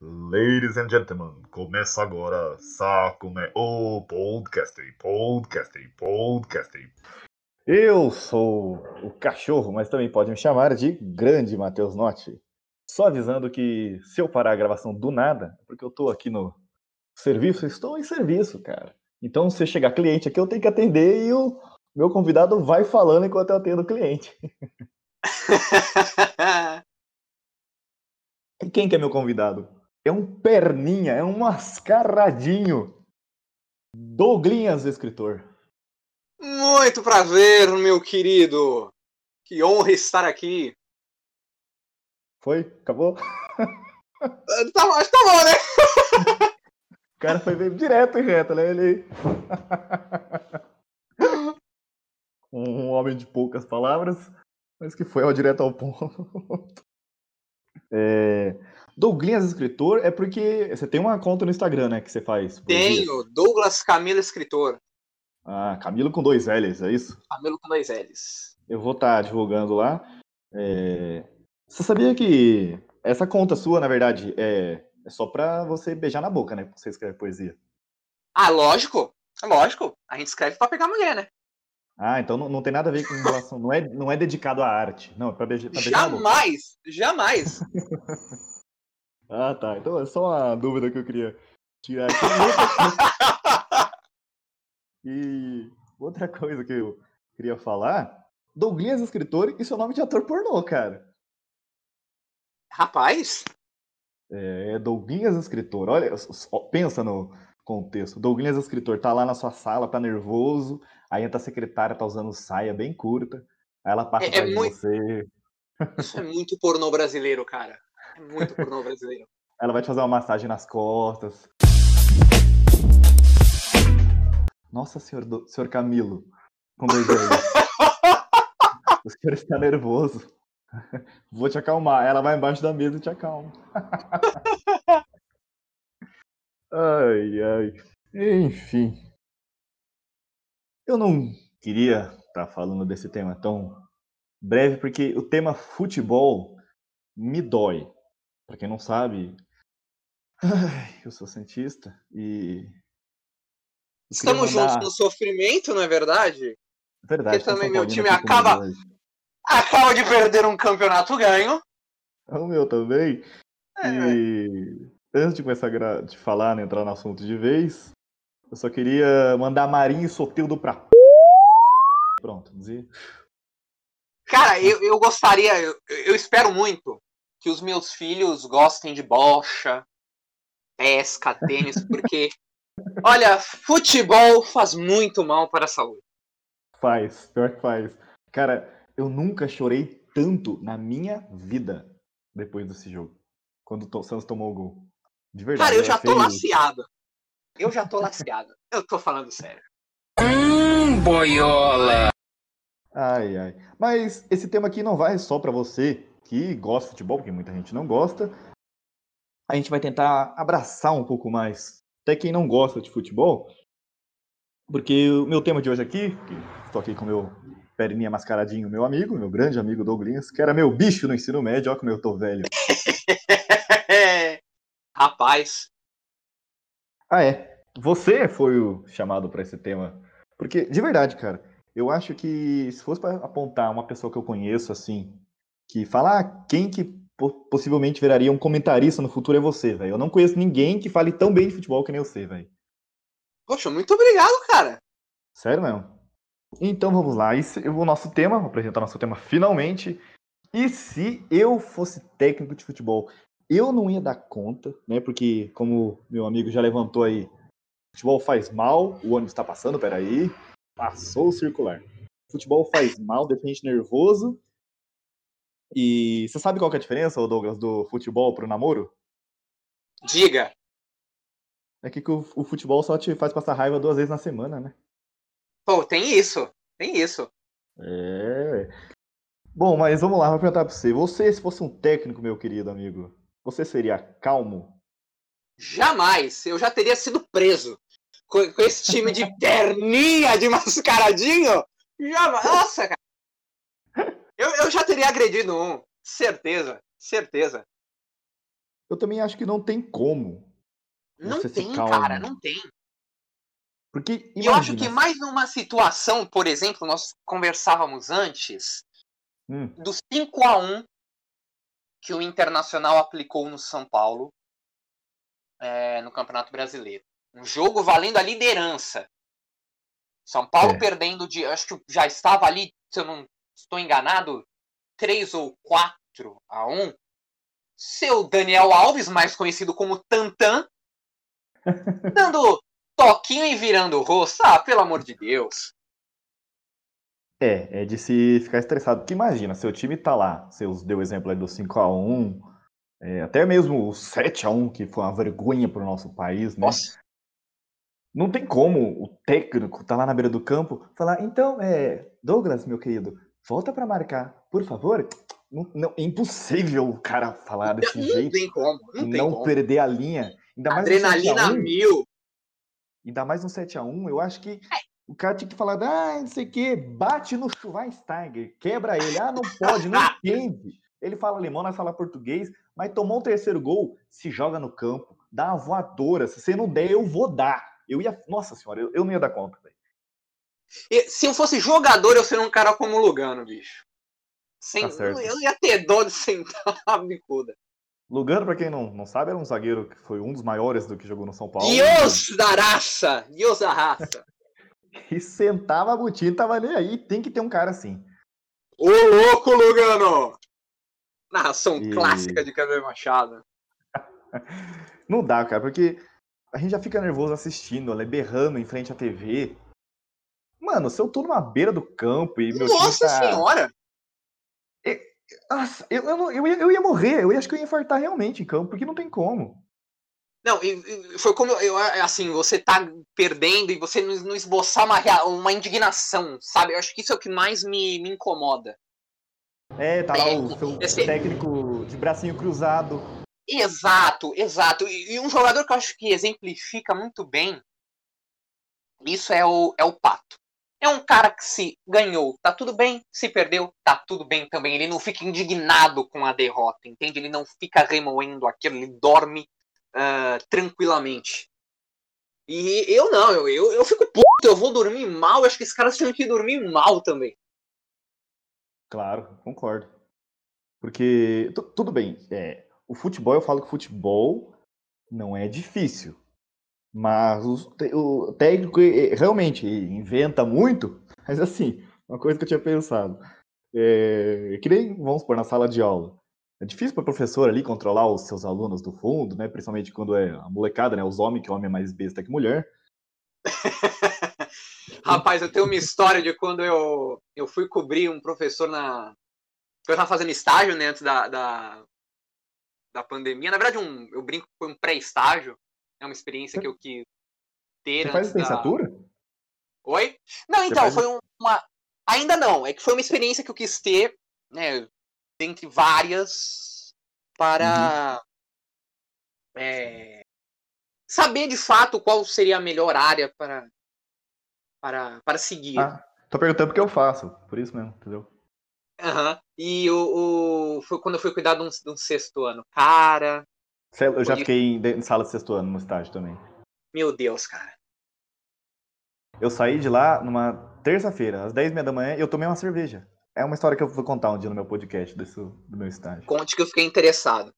Ladies and gentlemen, começa agora Sacume, o podcast, podcast, podcast. Eu sou o cachorro, mas também pode me chamar de Grande Matheus Notti. Só avisando que se eu parar a gravação do nada, porque eu tô aqui no serviço, estou em serviço, cara. Então, se chegar cliente aqui, eu tenho que atender e o meu convidado vai falando enquanto eu atendo o cliente. e quem que é meu convidado? É um perninha, é um mascaradinho. Douglinhas, escritor. Muito prazer, meu querido. Que honra estar aqui. Foi? Acabou? Tá, acho que tá bom, né? O cara foi bem direto e reto, né? Ele. um homem de poucas palavras, mas que foi ao direto ao ponto. É... Douglinhas Escritor é porque você tem uma conta no Instagram, né? Que você faz. Tenho, Douglas Camilo Escritor. Ah, Camilo com dois L's, é isso? Camilo com dois L's. Eu vou estar tá divulgando lá. É... Você sabia que essa conta sua, na verdade, é, é só pra você beijar na boca, né? Porque você escreve poesia. Ah, lógico. Lógico. A gente escreve pra pegar mulher, né? Ah, então não, não tem nada a ver com relação. Não é, não é dedicado à arte. Não, é pra beijar. Pra beijar jamais! Jamais! ah, tá. Então é só uma dúvida que eu queria tirar aqui. E outra coisa que eu queria falar, Douglas escritor e seu nome de ator pornô, cara. Rapaz! É, Douglas escritor, olha, pensa no contexto. Douglas escritor tá lá na sua sala, tá nervoso, aí entra a secretária, tá usando saia bem curta, aí ela passa é, é muito... você. Isso é muito pornô brasileiro, cara. Muito pornô brasileiro. ela vai te fazer uma massagem nas costas. Nossa, senhor, do... senhor Camilo. Com dois o senhor está nervoso. Vou te acalmar. Ela vai embaixo da mesa e te acalma. ai, ai. Enfim. Eu não queria estar falando desse tema tão breve, porque o tema futebol me dói. Para quem não sabe, ai, eu sou cientista e Estamos mandar... juntos no sofrimento, não é verdade? Verdade. Porque também meu time acaba, acaba de perder um campeonato ganho. O meu também. É, e antes de começar a de falar, né, entrar no assunto de vez, eu só queria mandar Marinho e Soteldo pra Pronto, dizer. Cara, eu, eu gostaria, eu, eu espero muito que os meus filhos gostem de bocha, pesca, tênis, porque Olha, futebol faz muito mal para a saúde. Faz, pior que faz. Cara, eu nunca chorei tanto na minha vida depois desse jogo. Quando o Santos tomou o gol. De verdade. Cara, eu já tô laciado. Eu já tô laciado. Eu tô falando sério. Hum, boiola! Ai, ai. Mas esse tema aqui não vai só para você que gosta de futebol, porque muita gente não gosta. A gente vai tentar abraçar um pouco mais até quem não gosta de futebol, porque o meu tema de hoje aqui, que estou aqui com meu perninha mascaradinho, meu amigo, meu grande amigo Douglas, que era meu bicho no ensino médio, olha como eu tô velho. Rapaz. Ah, é. Você foi o chamado para esse tema. Porque, de verdade, cara, eu acho que se fosse para apontar uma pessoa que eu conheço, assim, que fala ah, quem que possivelmente viraria um comentarista no futuro é você, velho. Eu não conheço ninguém que fale tão bem de futebol que nem você, velho. Poxa, muito obrigado, cara. Sério mesmo? Então vamos lá. Esse é o nosso tema, vou apresentar nosso tema finalmente. E se eu fosse técnico de futebol, eu não ia dar conta, né? Porque, como meu amigo já levantou aí, futebol faz mal, o ônibus tá passando, peraí. Passou o circular. Futebol faz mal, deixa a gente nervoso e você sabe qual é a diferença, Douglas, do futebol pro namoro? Diga. É que o, o futebol só te faz passar raiva duas vezes na semana, né? Pô, tem isso. Tem isso. É. Bom, mas vamos lá, vou perguntar pra você. Você, se fosse um técnico, meu querido amigo, você seria calmo? Jamais! Eu já teria sido preso. Com, com esse time de perninha, de mascaradinho? Jamais! Nossa, cara! Eu, eu já teria agredido um. Certeza, certeza. eu também acho que não tem como. Não Você tem, cara, não tem. Porque E eu acho que mais numa situação, por exemplo, nós conversávamos antes, hum, do 5 a 1 que o Internacional aplicou no São Paulo é, no Campeonato Brasileiro. Um jogo valendo a liderança. São Paulo É. perdendo de. Acho que já estava ali, se eu não estou enganado, 3 ou 4 a 1. Seu Daniel Alves, mais conhecido como Tantan, dando toquinho e virando o rosto. Ah, pelo amor de Deus. é, é de se ficar estressado. Porque imagina, seu time tá lá, você deu o exemplo aí do 5x1, é, até mesmo o 7x1, que foi uma vergonha pro nosso país, né? Nossa. Não tem como o técnico tá lá na beira do campo falar, então, é, Douglas, meu querido, volta pra marcar, por favor. Não, não, é impossível o cara falar desse Não jeito tem como, não e tem não como. perder a linha. Ainda mais Adrenalina 7x1, mil. ainda mais no 7x1, eu acho que o cara tinha que falar, ah, não sei o quê, bate no Schweinsteiger, quebra ele, ah, não pode, não entende. Ele fala alemão, nós fala português, mas tomou um terceiro gol, se joga no campo, dá uma voadora, se você não der, eu vou dar. Eu ia, nossa senhora, eu, eu não ia dar conta, velho. Se eu fosse jogador, eu seria um cara como o Lugano, bicho. Sem, Tá eu ia ter dó de sentar a bicuda. Lugano, pra quem não, não sabe, era um zagueiro que foi um dos maiores do que jogou no São Paulo. Deus da raça! Deus da raça! E sentava a botinha, tava nem aí, tem que ter um cara assim. Ô louco, Lugano! Narração E- clássica de Kleber Machado. Não dá, cara, porque a gente já fica nervoso assistindo, ela berrando em frente à TV. Mano, se eu tô numa beira do campo e meu Nossa tá... senhora! Nossa, eu, eu, eu, ia, eu ia morrer, eu ia, acho que eu ia infartar realmente em campo, porque não tem como. Não, foi como eu, assim, você tá perdendo e você não esboçar uma, uma indignação, sabe? Eu acho que isso é o que mais me, me incomoda. É, tá lá o seu Esse- técnico de bracinho cruzado. Exato, exato. E, e um jogador que eu acho que exemplifica muito bem isso é o, é o Pato. É um cara que se ganhou, tá tudo bem, se perdeu, tá tudo bem também. Ele não fica indignado com a derrota, entende? Ele não fica remoendo aquilo, ele dorme ah, tranquilamente. E eu não, eu, eu, eu fico puto, eu vou dormir mal, eu acho que esses caras tinham que dormir mal também. Claro, concordo. Porque, tu- tudo bem, é, o futebol, eu falo que o futebol não é difícil. Mas te- o técnico realmente inventa muito. Mas assim, uma coisa que eu tinha pensado. É, que nem, vamos supor, na sala de aula. É difícil para o professor ali controlar os seus alunos do fundo, né? Principalmente quando é a molecada, né? Os homens, que homem é mais besta que mulher. Rapaz, eu tenho uma história de quando eu, eu fui cobrir um professor na. Eu tava fazendo estágio, né, antes da, da, da pandemia. Na verdade, um, eu brinco que foi um pré-estágio. É uma experiência que eu quis ter Você faz antes da... licenciatura? Oi? Não, então, faz- foi um- uma. Ainda não, é que foi uma experiência que eu quis ter, né, dentre várias, para é, saber de fato qual seria a melhor área para, para, para seguir. Ah, tô perguntando porque eu faço. Por isso mesmo, entendeu? Aham. E o, o- foi quando eu fui cuidar de um, de um sexto ano. Cara, Eu já Foi- fiquei em, sala de sexto ano no estágio também. meu Deus, cara. Eu saí de lá numa terça-feira, às 10h30 da manhã, e eu tomei uma cerveja. É uma história que eu vou contar um dia no meu podcast desse, do meu estágio. Conte que eu fiquei interessado.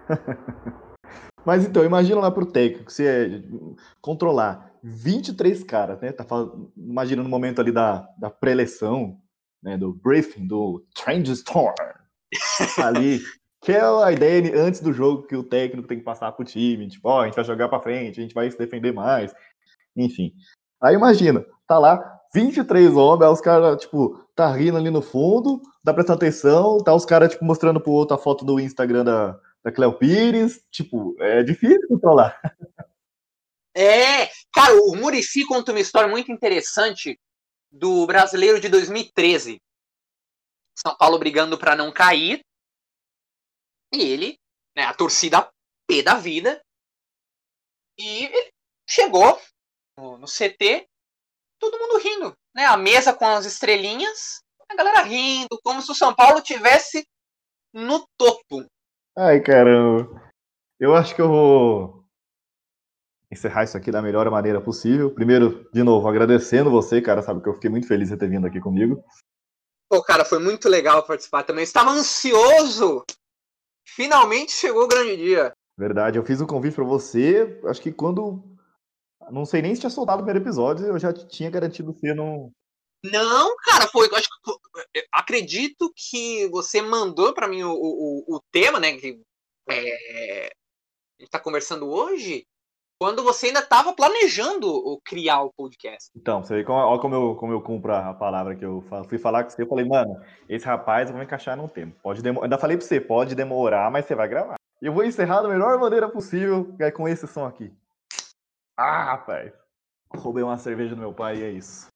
Mas então, imagina lá pro técnico, você é, controlar 23 caras, né? Tá falando, imagina no momento ali da, da pré-eleição, né? Do briefing, do Trend Storm. ali. Que é a ideia antes do jogo que o técnico tem que passar pro time. Tipo, ó, a gente vai jogar pra frente, a gente vai se defender mais. Enfim. Aí imagina, tá lá 23 homens, aí os caras, tipo, tá rindo ali no fundo, tá prestando atenção, tá os caras, tipo, mostrando pro outro a foto do Instagram da, da Cleo Pires. Tipo, é difícil controlar. É, cara, o Murici conta uma história muito interessante do brasileiro de 2013. São Paulo brigando para não cair. E ele, né, a torcida P da vida. E ele chegou no, no CT, todo mundo rindo, né? A mesa com as estrelinhas, a galera rindo, como se o São Paulo tivesse no topo. Ai, caramba. Eu acho que eu vou encerrar isso aqui da melhor maneira possível. Primeiro, de novo, agradecendo você, cara, sabe que eu fiquei muito feliz de ter vindo aqui comigo. Pô, cara, foi muito legal participar também. Estava ansioso. Finalmente chegou o grande dia. Verdade, eu fiz o convite para você, acho que quando não sei nem se tinha soltado o primeiro episódio, eu já tinha garantido ser no não, cara, foi. Acho que, acredito que você mandou para mim o, o, o, tema, né? Que é, a gente tá conversando hoje, quando você ainda estava planejando criar o podcast. Então, você vê como, olha como eu, como eu cumpro a palavra que eu fui falar com você. Eu falei, mano, esse rapaz eu vou encaixar num tempo. Pode demorar. Ainda falei pra você, pode demorar, mas você vai gravar. Eu vou encerrar da melhor maneira possível, é com esse som aqui. Ah, rapaz. Roubei uma cerveja do meu pai e é isso.